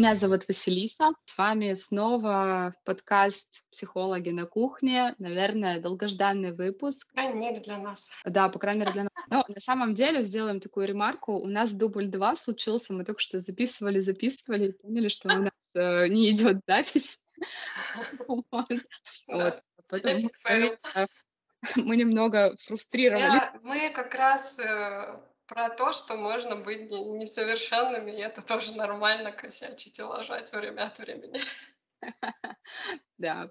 Меня зовут Василиса. С вами снова подкаст «Психологи на кухне». Наверное, долгожданный выпуск. По крайней мере, для нас. Да, по крайней мере, для нас. Но на самом деле сделаем такую ремарку. У нас дубль 2 случился. Мы только что записывали, записывали и поняли, что у нас э, не идет запись. Вот. Поэтому мы немного фрустрировали. Мы как раз э, про то, что можно быть несовершенными, и это тоже нормально косячить и лажать время от времени. Да.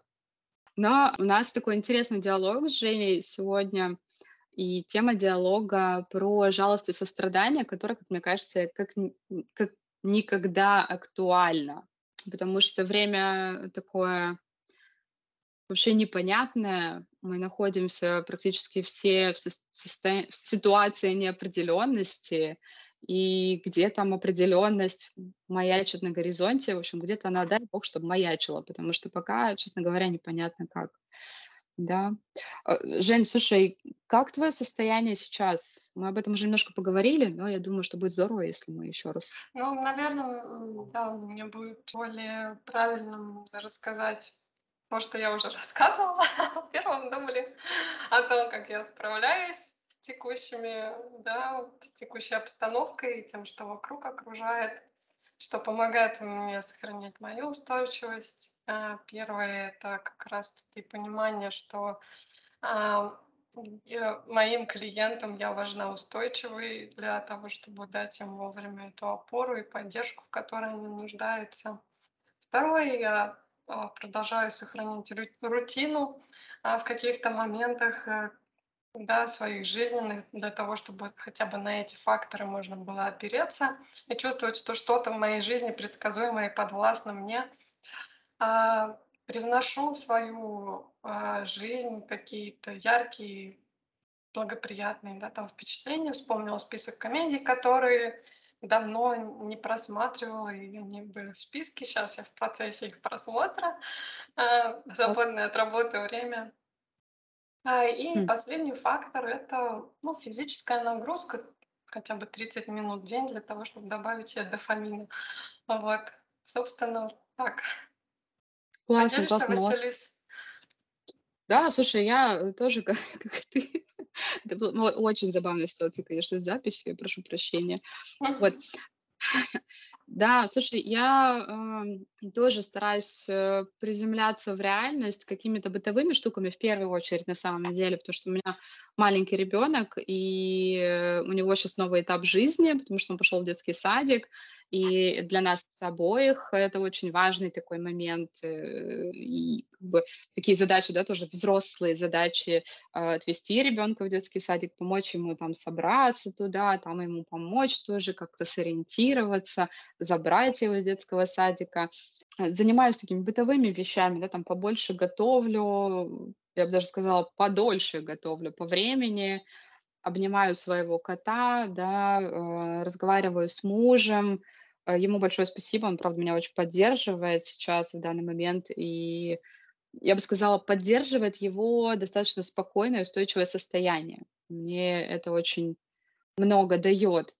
Но у нас такой интересный диалог с Женей сегодня, и тема диалога про жалость и сострадание, которая, как мне кажется, как, как никогда актуальна, потому что время такое вообще непонятное. Мы находимся практически все в, состо... в ситуации неопределенности, и где там определенность маячит на горизонте, в общем, где-то она, дай бог, чтобы маячила, потому что пока, честно говоря, непонятно как. Да. А, Жень, слушай, как твое состояние сейчас? Мы об этом уже немножко поговорили, но я думаю, что будет здорово, если мы еще раз. Ну, наверное, да, мне будет более правильным рассказать то, что я уже рассказывала в первом дубле, о том, как я справляюсь с текущими, да, с текущей обстановкой и тем, что вокруг окружает, что помогает мне сохранять мою устойчивость. А, первое — это как раз-таки понимание, что а, моим клиентам я важна устойчивой для того, чтобы дать им вовремя эту опору и поддержку, в которой они нуждаются. Второе, я продолжаю сохранить рутину а, в каких-то моментах э, да, своих жизненных для того, чтобы хотя бы на эти факторы можно было опереться и чувствовать, что что-то в моей жизни предсказуемое и подвластно мне. А, привношу в свою жизнь какие-то яркие, благоприятные да, там, впечатления. Вспомнила список комедий, которые давно не просматривала, и они были в списке. Сейчас я в процессе их просмотра, а, свободное от работы время. А, и mm. последний фактор — это ну, физическая нагрузка, хотя бы 30 минут в день для того, чтобы добавить себе дофамина. Вот, собственно, так. Классно, Поделишься, классно. Василис? Да, слушай, я тоже, как, как ты, это была ну, очень забавная ситуация, конечно, с записью, я прошу прощения. Вот. Да, слушай, я тоже стараюсь э, приземляться в реальность какими-то бытовыми штуками в первую очередь на самом деле, потому что у меня маленький ребенок, и э, у него сейчас новый этап жизни, потому что он пошел в детский садик, и для нас обоих это очень важный такой момент. Э, и как бы такие задачи, да, тоже взрослые задачи, а, отвести ребенка в детский садик, помочь ему там собраться туда, там ему помочь тоже как-то сориентироваться, забрать его из детского садика. Занимаюсь такими бытовыми вещами, да, там побольше готовлю, я бы даже сказала, подольше готовлю по времени, обнимаю своего кота, да, э, разговариваю с мужем. Э, ему большое спасибо, он, правда, меня очень поддерживает сейчас, в данный момент, и я бы сказала, поддерживает его достаточно спокойное, устойчивое состояние. Мне это очень много дает.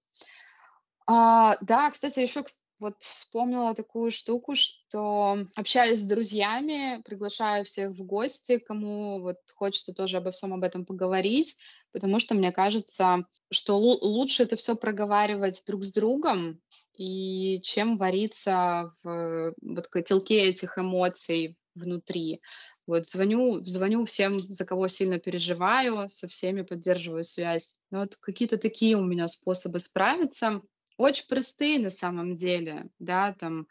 А, да, кстати, еще вот вспомнила такую штуку, что общаюсь с друзьями, приглашаю всех в гости, кому вот хочется тоже обо всем об этом поговорить, потому что мне кажется, что лучше это все проговаривать друг с другом, и чем вариться в вот котелке этих эмоций внутри. Вот звоню, звоню всем, за кого сильно переживаю, со всеми поддерживаю связь. Но вот какие-то такие у меня способы справиться. Очень простые на самом деле, да, там,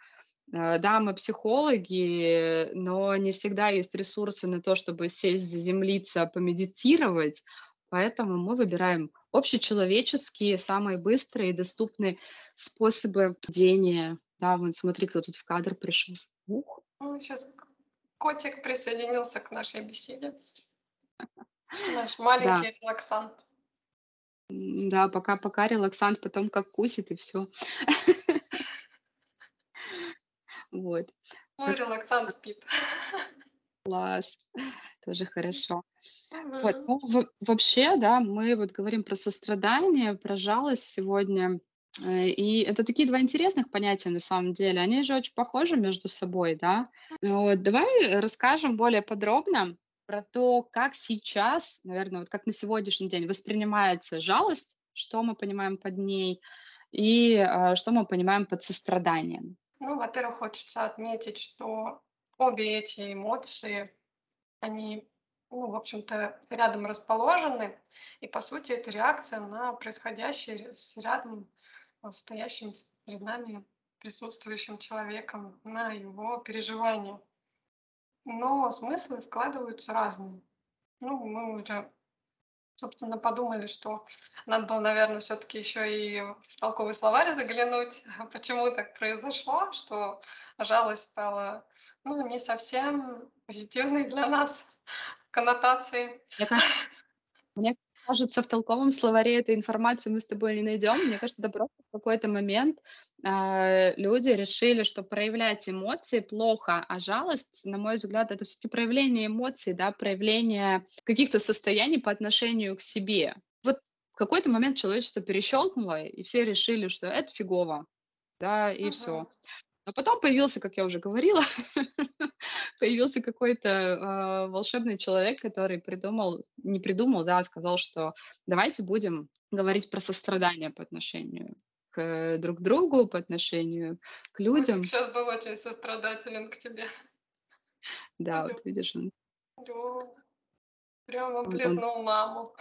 э, да, мы психологи, но не всегда есть ресурсы на то, чтобы сесть, заземлиться, помедитировать, Поэтому мы выбираем общечеловеческие, самые быстрые и доступные способы ведения. Да, вон, смотри, кто тут в кадр пришел. Ух. Ну, сейчас котик присоединился к нашей беседе. Наш маленький да. релаксант. Да, пока-пока релаксант, потом как кусит и все. Вот. Мой релаксант спит. Класс, тоже хорошо. Вот, ну, вообще, да, мы вот говорим про сострадание, про жалость сегодня. Э, и это такие два интересных понятия на самом деле. Они же очень похожи между собой, да. Вот, давай расскажем более подробно про то, как сейчас, наверное, вот как на сегодняшний день воспринимается жалость, что мы понимаем под ней и а, что мы понимаем под состраданием. Ну, во-первых, хочется отметить, что обе эти эмоции, они ну, в общем-то, рядом расположены. И, по сути, это реакция на происходящее с рядом а, стоящим перед нами присутствующим человеком, на его переживания. Но смыслы вкладываются разные. Ну, мы уже, собственно, подумали, что надо было, наверное, все-таки еще и в толковый словарь заглянуть, почему так произошло, что жалость стала, ну, не совсем позитивной для нас коннотации. Мне кажется, в толковом словаре этой информации мы с тобой не найдем. Мне кажется, это просто в какой-то момент э, люди решили, что проявлять эмоции плохо, а жалость, на мой взгляд, это все-таки проявление эмоций, да, проявление каких-то состояний по отношению к себе. Вот в какой-то момент человечество перещелкнуло, и все решили, что это фигово, да, и uh-huh. все. А потом появился, как я уже говорила, появился какой-то э, волшебный человек, который придумал, не придумал, да, а сказал, что давайте будем говорить про сострадание по отношению к друг другу, по отношению к людям. сейчас был очень сострадателен к тебе. Да, вот видишь, он. Прямо близнул маму.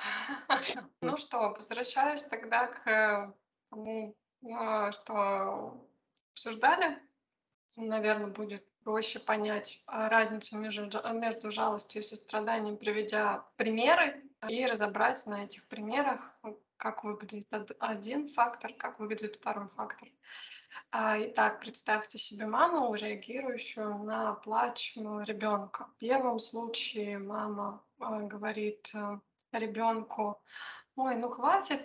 Ну что, возвращаясь тогда к тому, а, что обсуждали, наверное, будет проще понять а, разницу между, между жалостью и состраданием, приведя примеры и разобрать на этих примерах, как выглядит один фактор, как выглядит второй фактор. А, итак, представьте себе маму, реагирующую на плач ребенка. В первом случае мама а, говорит э, ребенку, ой, ну хватит,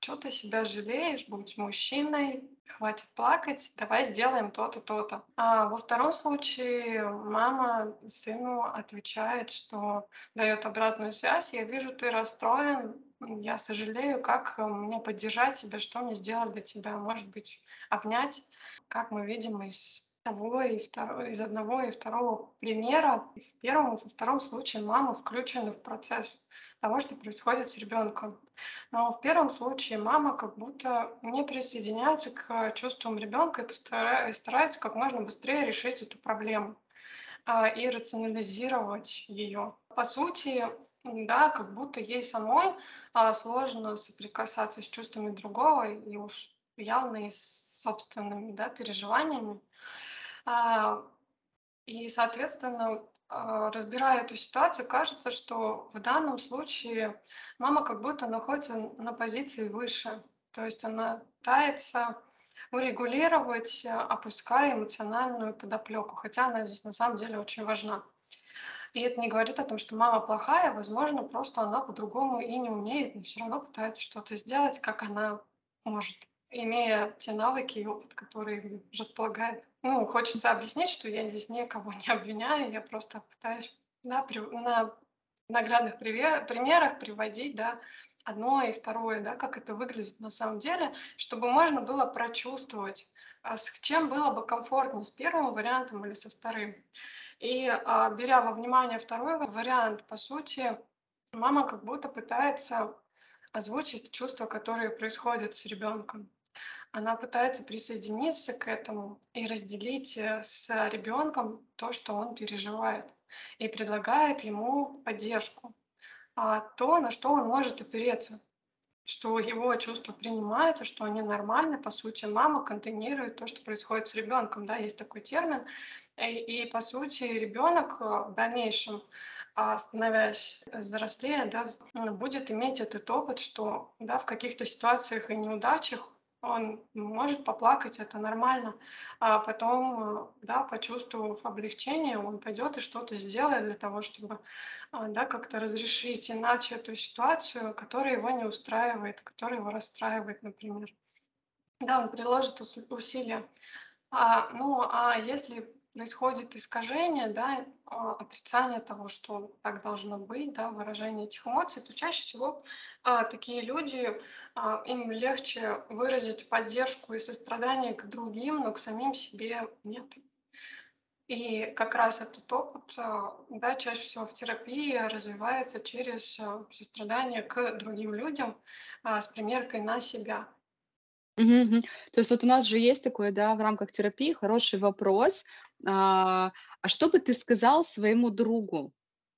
что ты себя жалеешь, будь мужчиной, хватит плакать, давай сделаем то-то, то-то. А во втором случае мама сыну отвечает, что дает обратную связь, я вижу, ты расстроен, я сожалею, как мне поддержать тебя, что мне сделать для тебя, может быть, обнять, как мы видим из того и второго, из одного и второго примера. В первом и во втором случае мама включена в процесс того, что происходит с ребенком. Но в первом случае мама как будто не присоединяется к чувствам ребенка и старается как можно быстрее решить эту проблему а, и рационализировать ее. По сути, да, как будто ей самой а, сложно соприкасаться с чувствами другого и уж явно и с собственными да, переживаниями. А, и, соответственно, а, разбирая эту ситуацию, кажется, что в данном случае мама как будто находится на позиции выше. То есть она пытается урегулировать, опуская эмоциональную подоплеку, хотя она здесь на самом деле очень важна. И это не говорит о том, что мама плохая, возможно, просто она по-другому и не умеет, но все равно пытается что-то сделать, как она может имея те навыки и опыт, который располагает. Ну, хочется объяснить, что я здесь никого не обвиняю, я просто пытаюсь да, при, на наглядных примерах приводить да, одно и второе, да, как это выглядит на самом деле, чтобы можно было прочувствовать, а с чем было бы комфортнее, с первым вариантом или со вторым. И а, беря во внимание второй вариант, по сути, мама как будто пытается озвучить чувства, которые происходят с ребенком она пытается присоединиться к этому и разделить э, с ребенком то, что он переживает, и предлагает ему поддержку, а то, на что он может опереться, что его чувства принимаются, что они нормальны. По сути, мама контейнирует то, что происходит с ребенком. Да, есть такой термин. И, и по сути, ребенок э, в дальнейшем а, становясь взрослее, да, будет иметь этот опыт, что да, в каких-то ситуациях и неудачах он может поплакать, это нормально, а потом, э, да, почувствовав облегчение, он пойдет и что-то сделает для того, чтобы, а, да, как-то разрешить иначе эту ситуацию, которая его не устраивает, которая его расстраивает, например. Да, он приложит усилия. А, ну, а если происходит искажение, да, а, отрицание того, что так должно быть, да, выражение этих эмоций, то чаще всего а, такие люди, а, им легче выразить поддержку и сострадание к другим, но к самим себе нет. И как раз этот опыт, а, да, чаще всего в терапии развивается через а, сострадание к другим людям а, с примеркой на себя. Мгм, мгм. То есть вот у нас же есть такой, да, в рамках терапии хороший вопрос. А, а что бы ты сказал своему другу,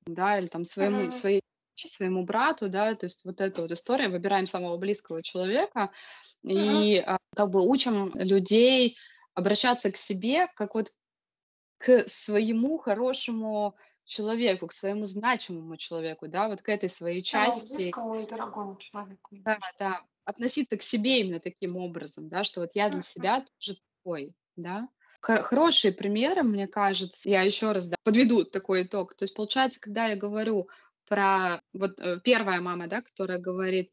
да, или там своему, Мгм. своей сестре, своему брату, да, то есть вот эта вот история, выбираем самого близкого человека Мгм. и а, как бы учим людей обращаться к себе как вот к своему хорошему человеку, к своему значимому человеку, да, вот к этой своей Самому части, близкому и дорогому человеку, да, да, относиться к себе именно таким образом, да, что вот я для себя тоже такой, да. Хо- Хорошие примеры, мне кажется, я еще раз да, подведу такой итог. То есть, получается, когда я говорю про вот э, первая мама, да, которая говорит,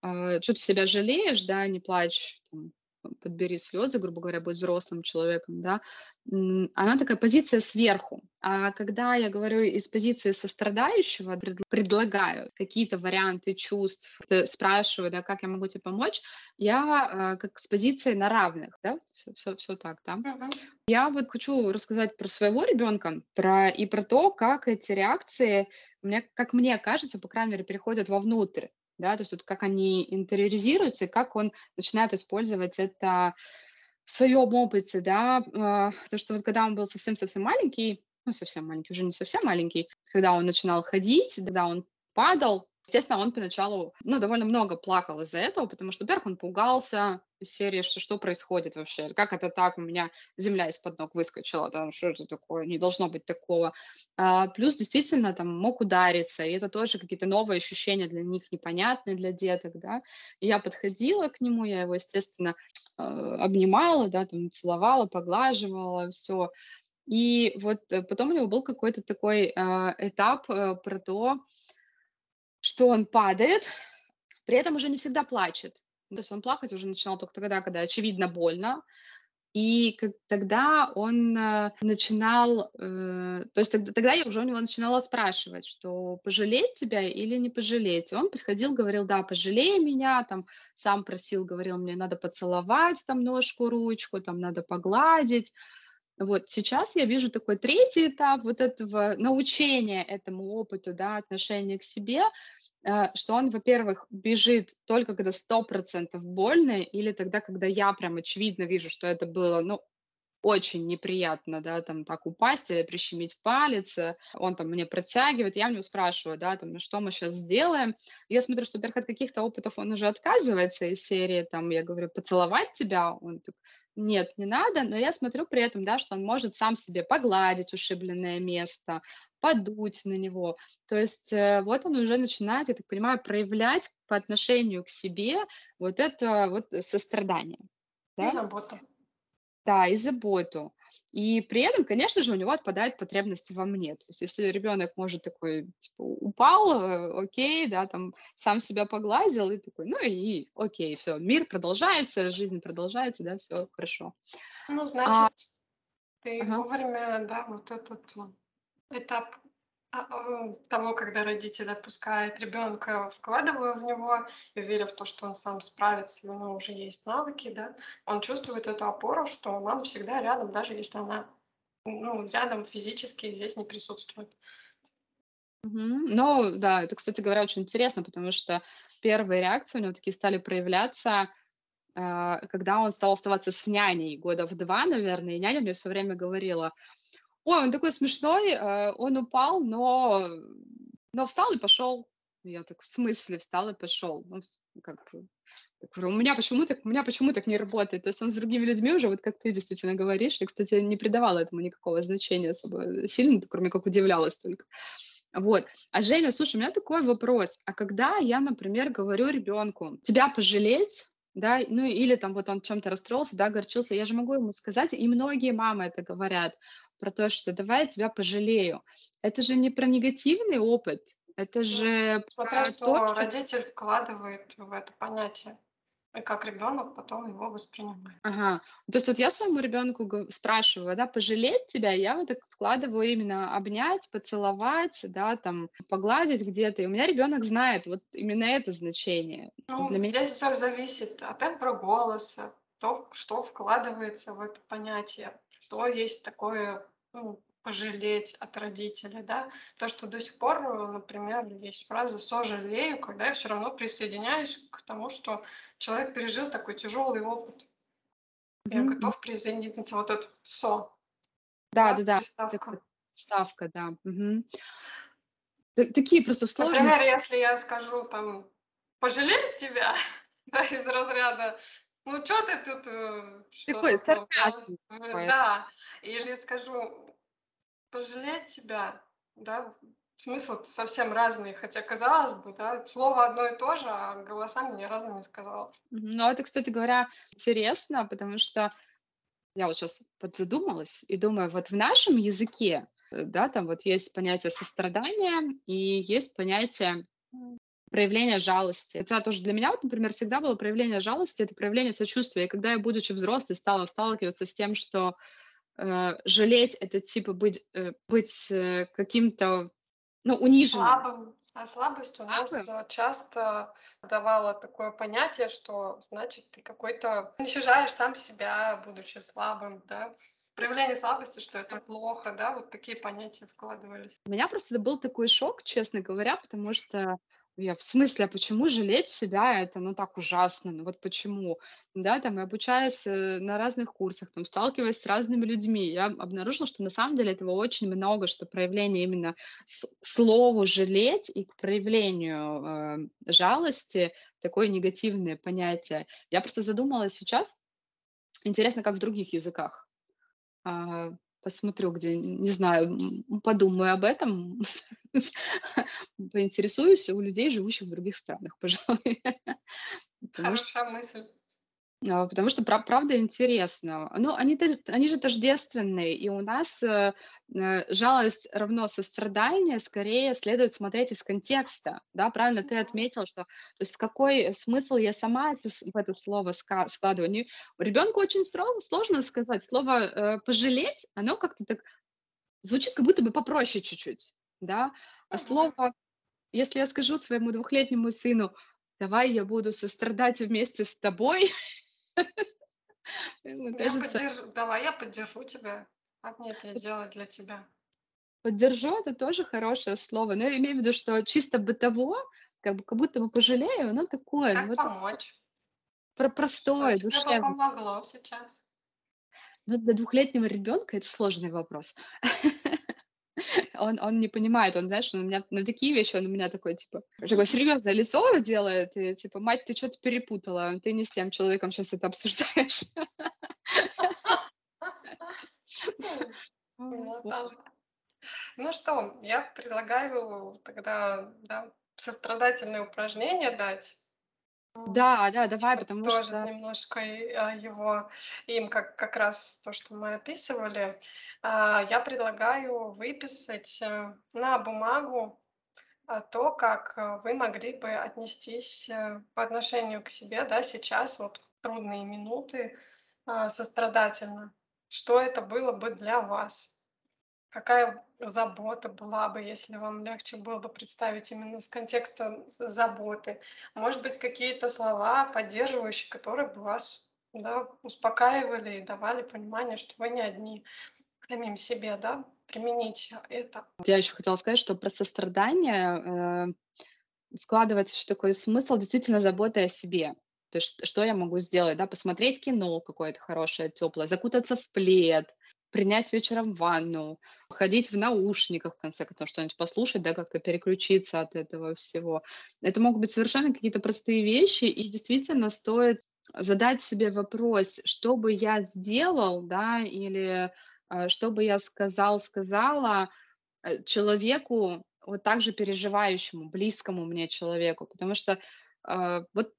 что ты себя жалеешь, да, не плачь, там, подбери слезы, грубо говоря, будь взрослым человеком, да, она такая позиция сверху. А когда я говорю из позиции сострадающего, пред- предлагаю какие-то варианты чувств, как-то спрашиваю, да, как я могу тебе помочь, я а, как с позиции на равных, да, все, все, так, да. Мгм. Я вот хочу рассказать про своего ребенка, про и про то, как эти реакции, мне, как мне кажется, по крайней мере, переходят вовнутрь, да, то есть вот как они интериоризируются как он начинает использовать это в своем опыте, да, а, то, что вот когда он был совсем-совсем маленький, ну, совсем маленький, уже не совсем маленький, когда он начинал ходить, когда он падал, естественно, он поначалу, ну, довольно много плакал из-за этого, потому что, во-первых, он пугался из серии, что что происходит вообще, как это так, у меня земля из-под ног выскочила, там, что это такое, не должно быть такого. А, плюс действительно там мог удариться, и это тоже какие-то новые ощущения для них непонятные для деток, да. И я подходила к нему, я его, естественно, э, обнимала, да, там целовала, поглаживала, все. И вот э, потом у него был какой-то такой а, этап э, про то, что он падает, при этом уже не всегда плачет. То есть он плакать уже начинал только тогда, когда очевидно больно. И как, тогда он э, начинал, э, то есть тогда, тогда я уже у него начинала спрашивать, что пожалеть тебя или не пожалеть. Он приходил, говорил, да, пожалей меня, там сам просил, говорил, мне надо поцеловать там ножку, ручку, там надо погладить. Вот сейчас я вижу такой третий этап вот этого научения этому опыту, да, отношения к себе, э, что он, во-первых, бежит только когда сто процентов больно, или тогда, когда я прям очевидно вижу, что это было, ну, очень неприятно, да, там так упасть или прищемить палец, э, он там мне протягивает, я у него спрашиваю, да, там, ну что мы сейчас сделаем. Я смотрю, что, во-первых, от каких-то опытов он уже отказывается из серии, там, я говорю, поцеловать тебя, он так, нет, не надо, но я смотрю при этом, да, что он может сам себе погладить ушибленное место, подуть на него. То есть э, вот он уже начинает, я так понимаю, проявлять по отношению к себе вот это вот сострадание. И Да? Да, и заботу. И при этом, конечно же, у него отпадает потребность во мне. То есть если ребенок может такой, типа, упал, э, окей, да, там сам себя погладил и такой, ну и окей, все, мир продолжается, жизнь продолжается, да, все хорошо. Ну, А, значит, ты ага. вовремя, да, вот этот этап а, а, того, когда родитель отпускает ребенка, вкладывая в него веря в то, что он сам справится, у него уже есть навыки, да, он чувствует эту опору, что мама всегда рядом, даже если она ну, рядом физически здесь не присутствует. Ну, да, это, кстати говоря, очень интересно, потому что первые реакции у него такие стали проявляться, а, когда он стал оставаться с няней года в два, наверное, и няня мне все время говорила, Ой, он такой смешной, э, он упал, но но встал и пошел. Я так: "В смысле встал и пошел?" Ну, как бы, я говорю: "У меня почему так у меня почему так не работает?" То есть он с другими людьми уже, вот как ты действительно говоришь. Я, кстати, не придавала этому никакого значения особо сильно, кроме как удивлялась только. Вот. А Женя, слушай, у меня такой вопрос. А когда я, например, говорю ребенку: "Тебя пожалеть?" Да, ну или там вот он чем-то расстроился, да, огорчился, я же могу ему сказать, и многие мамы это говорят, про то, что давай я тебя пожалею. Это же не про негативный опыт, это Ну, же смотря про то, что что родитель вкладывает в это понятие. и как ребенок потом его воспринимает. Ага. То есть вот я своему ребенку спрашиваю, да, пожалеть тебя, я вот так вкладываю именно обнять, поцеловать, да, там, погладить где-то. И у меня ребенок знает вот именно это значение. Ну, Для меня... здесь все зависит от тембра голоса, то, что вкладывается в это понятие, что есть такое ну, пожалеть от родителя, да. То, что до сих пор, например, есть фраза «сожалею», когда я все равно присоединяюсь к тому, что человек пережил такой тяжелый опыт. Я mm-hmm. готов присоединиться вот этот «со». Да, да, да. Приставка. Ставка, да. Угу. Такие просто сложные. Например, если я скажу там «пожалеть тебя», да, из разряда ну, что ты тут... Э, такой сарказм. Да, или скажу, пожалеть тебя, да, смысл совсем разный, хотя казалось бы, да, слово одно и то же, а голоса мне разными сказал. Ну, это, кстати говоря, интересно, потому что я вот сейчас подзадумалась и думаю, вот в нашем языке, э, да, там вот есть понятие сострадания и есть понятие проявления жалости. Это тоже для меня, вот, например, всегда было проявление жалости, это проявление сочувствия. И когда я, будучи взрослой, стала сталкиваться с тем, что э, жалеть это типа быть, э, быть э, каким-то, ну, униженным. Слабым. А слабость у нас Слабым? Э, часто давала такое понятие, что значит ты какой-то уничижаешь сам себя, будучи слабым, да. Проявление слабости, что это плохо, да, вот такие понятия вкладывались. У меня просто был такой шок, честно говоря, потому что я в смысле, а почему жалеть себя это, ну, так ужасно, ну, вот почему? Да, там, и обучаясь э, на разных курсах, там, сталкиваясь с разными людьми, я обнаружила, что на самом деле этого очень много, что проявление именно слову жалеть и к проявлению э, жалости такое негативное понятие. Я просто задумалась сейчас, интересно, как в других языках. А, посмотрю, где, не знаю, подумаю об этом, поинтересуюсь у людей, живущих в других странах, пожалуй. Хорошая мысль. А, потому что правда интересно. Ну, они они же тождественные, и у нас, э, э, жалость равно сострадание скорее следует смотреть из контекста. Да, правильно ты отметил, что то есть в какой смысл я сама это в это слово складываю. Не ребенку очень сложно сказать. Слово, э, "пожалеть", оно как-то так звучит, как будто бы попроще чуть-чуть, да. А слово если я скажу своему двухлетнему сыну: "Давай я буду сострадать вместе с тобой", Я поддержу, давай я поддержу тебя. Как мне это делать для тебя? Поддержу- это тоже хорошее слово. Но я имею в виду, что чисто бытово, как бы как будто бы пожалею, оно такое, ну вот помочь? про Что простое, тебе помогло сейчас? Ну, для двухлетнего ребенка это сложный вопрос. Он он не понимает, он, знаешь, он у меня на такие вещи, он у меня такой, типа, такое серьезное лицо делает, и типа: "Мать, ты что то перепутала, ты не с тем человеком сейчас это обсуждаешь". Ну что, я предлагаю тогда, да, сострадательное упражнение дать. Да, да, давай, потому тоже что немножко а, его, им как, как раз то, что мы описывали, а, я предлагаю выписать э, на бумагу а, то, как э, вы могли бы отнестись э, по отношению к себе, да, сейчас, вот в трудные минуты, сострадательно. Что это было бы для вас? Какая забота была бы, если вам легче было бы представить именно с контекста заботы? Может быть, какие-то слова поддерживающие, которые бы вас да, успокаивали и давали понимание, что вы не одни. Самим себе, да, применить это. Я еще хотела сказать, что про сострадание э, вкладывать еще такой смысл действительно заботы о себе. То есть что я могу сделать, да, посмотреть кино какое-то хорошее, теплое, закутаться в плед, принять вечером ванну, ходить в наушниках, в конце концов, что-нибудь послушать, да, как-то переключиться от этого всего. Это могут быть совершенно какие-то простые вещи, и действительно стоит задать себе вопрос, что бы я сделал, да, или э, что бы я сказал, сказала э, человеку, вот так же переживающему, близкому мне человеку, потому что э, вот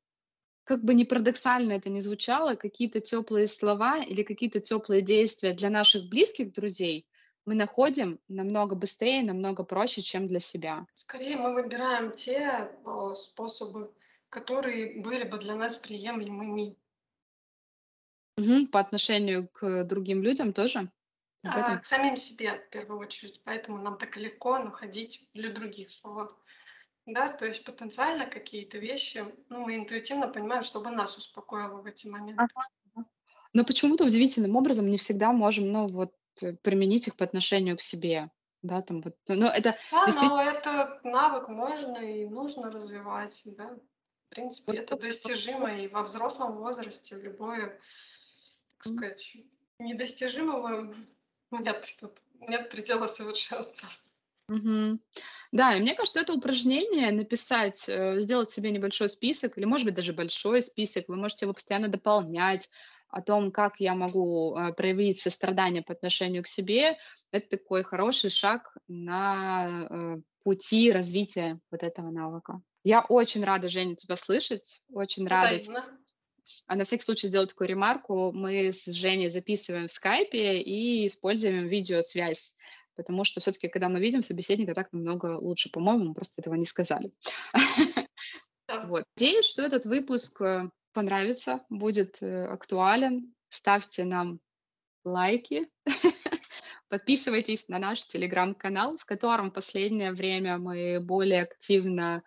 как бы не парадоксально это ни звучало, какие-то теплые слова или какие-то теплые действия для наших близких друзей мы находим намного быстрее, намного проще, чем для себя. Скорее мы выбираем те способы которые были бы для нас приемлемыми. Мгм. По отношению к другим людям тоже? А, к самим себе в первую очередь. Поэтому нам так легко находить для других слова. Да, то есть потенциально какие-то вещи, ну, мы интуитивно понимаем, чтобы нас успокоило в эти моменты. Но почему-то удивительным образом не всегда можем, ну, вот, э, применить их по отношению к себе. Да, там вот, ну, это Да, действительно но этот навык можно и нужно развивать, да. В принципе, вот это достижимо и во взрослом возрасте, в любое, так сказать, недостижимого нет нет предела совершенства. Мгм. Да, и мне кажется, это упражнение написать, э, сделать себе небольшой список или, может быть, даже большой список. Вы можете его постоянно дополнять о том, как я могу э, проявить сострадание по отношению к себе. Это такой хороший шаг на э, пути развития вот этого навыка. Я очень рада, Женя, тебя слышать. Очень рада. Взаимно. А на всякий случай сделаю такую ремарку. Мы с Женей записываем в скайпе и используем видеосвязь потому что все-таки, когда мы видим собеседника, так намного лучше, по-моему, мы просто этого не сказали. Вот. Надеюсь, что этот выпуск э, понравится, будет э, актуален. Ставьте нам лайки, подписывайтесь на наш телеграм-канал, в котором в последнее время мы более активно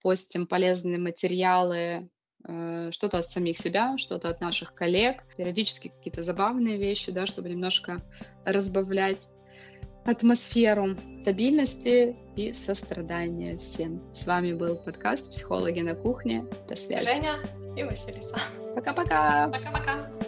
постим полезные материалы, э, что-то от самих себя, что-то от наших коллег, периодически какие-то забавные вещи, да, чтобы немножко разбавлять атмосферу стабильности и сострадания всем. С вами был подкаст «Психологи на кухне». До связи. Женя и Василиса. Пока-пока. Пока-пока.